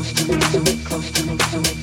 close to me, so close to me, so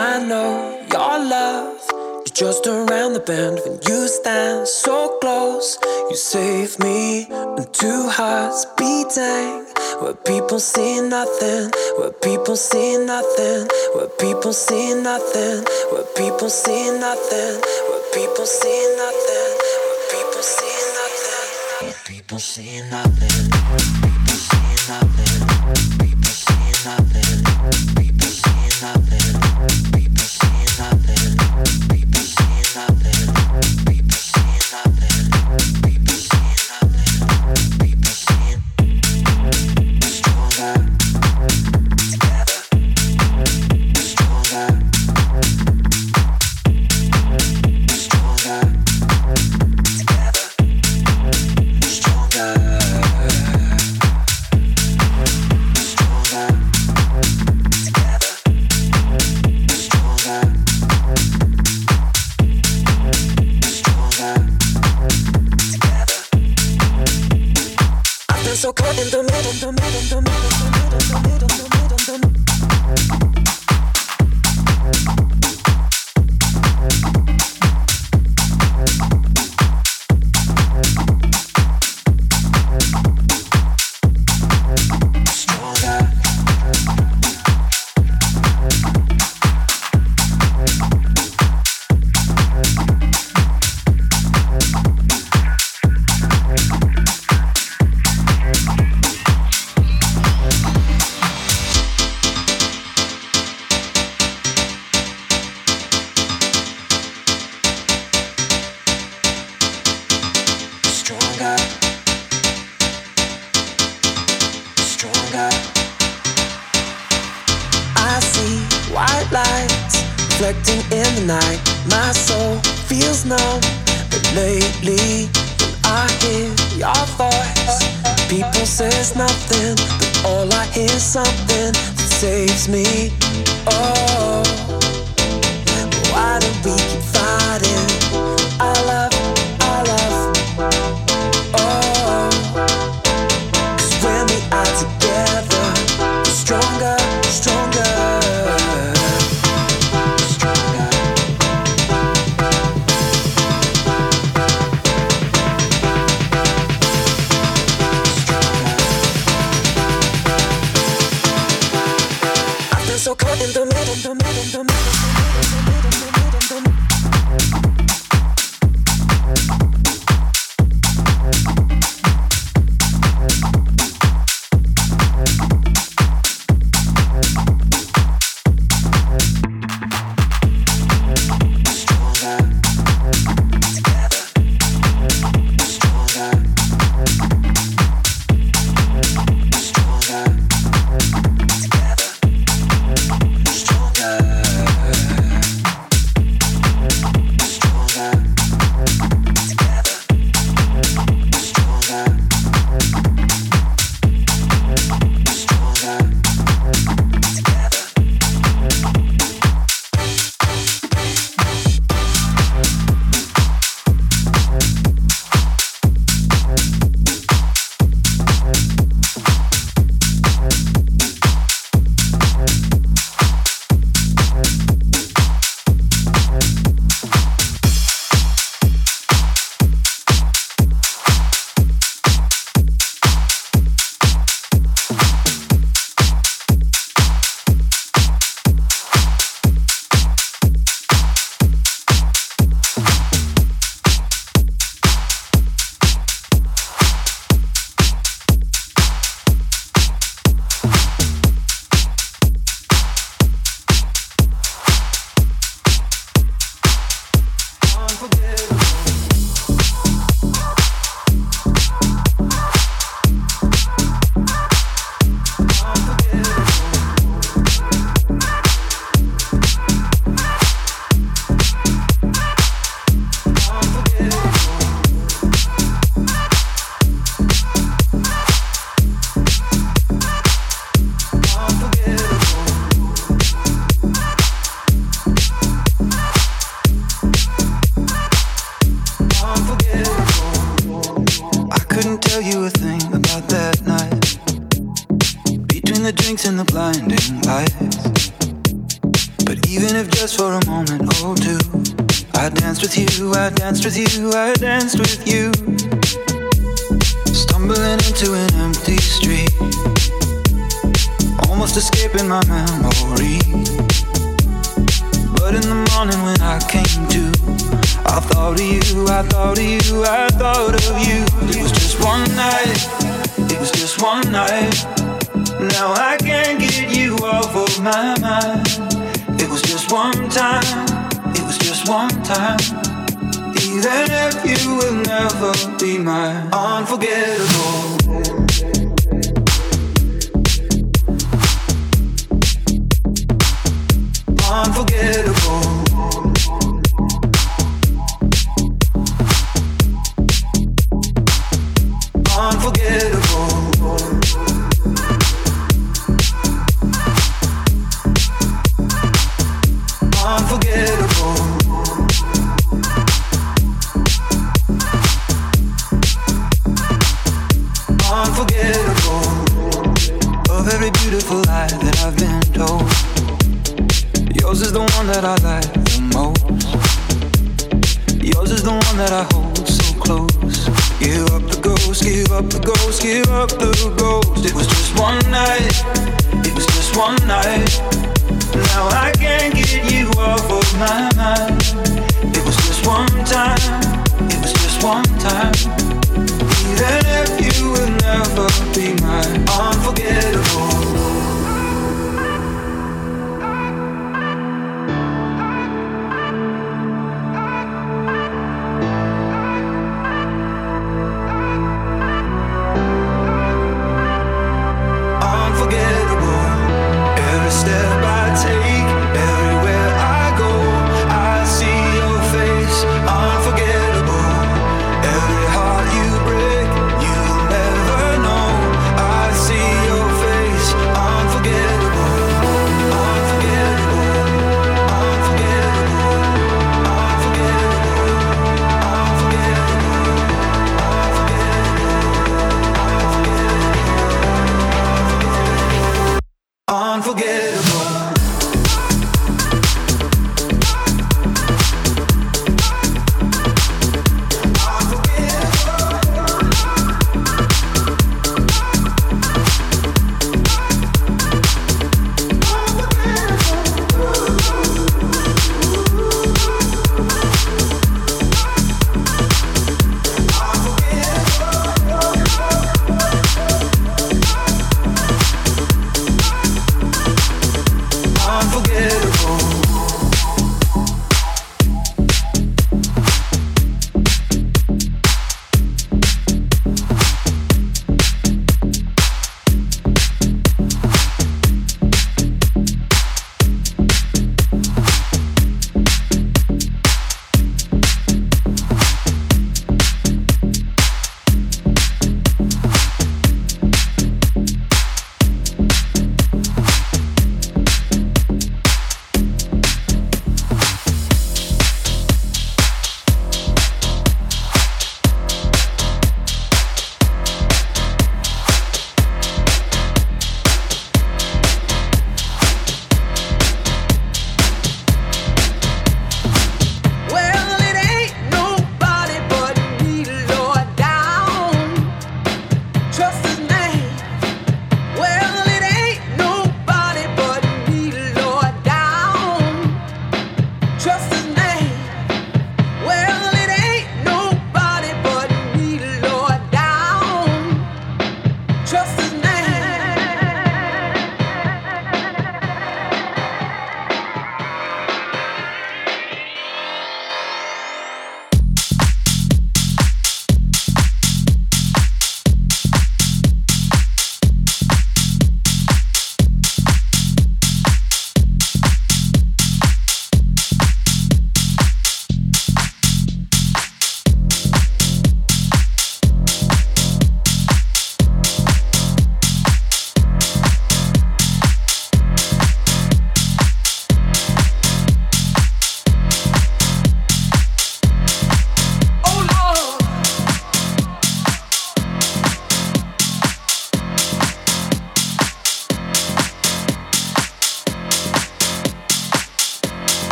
I know your love is just around the bend when you stand so close. You save me and two hearts beating. Where people see nothing, where people see nothing, where people see nothing, where people see nothing, where people see nothing, where people see nothing, where people see nothing, people see nothing, people see nothing, people nothing. reflecting in the night. My soul feels numb, but lately when I hear your voice, people says nothing, but all I hear is something that saves me. Oh, why do we? home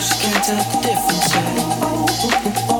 Oh, oh, oh.